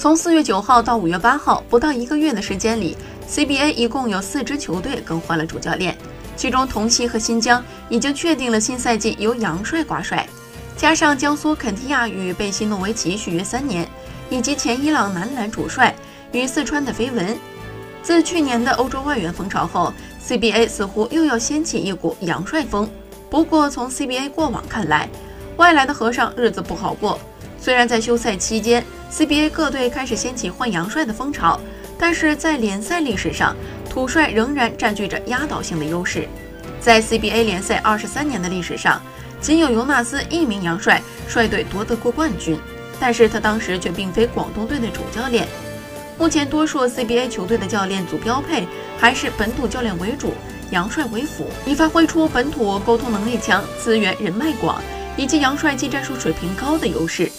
从四月九号到五月八号，不到一个月的时间里，CBA 一共有四支球队更换了主教练，其中同曦和新疆已经确定了新赛季由杨帅挂帅，加上江苏肯尼亚与贝西诺维奇续约三年，以及前伊朗男篮主帅与四川的绯闻。自去年的欧洲外援风潮后，CBA 似乎又要掀起一股洋帅风。不过，从 CBA 过往看来，外来的和尚日子不好过。虽然在休赛期间，CBA 各队开始掀起换洋帅的风潮，但是在联赛历史上，土帅仍然占据着压倒性的优势。在 CBA 联赛二十三年的历史上，仅有尤纳斯一名洋帅率队夺得过冠军，但是他当时却并非广东队的主教练。目前，多数 CBA 球队的教练组标配还是本土教练为主，洋帅为辅，以发挥出本土沟通能力强、资源人脉广以及洋帅技战术水平高的优势。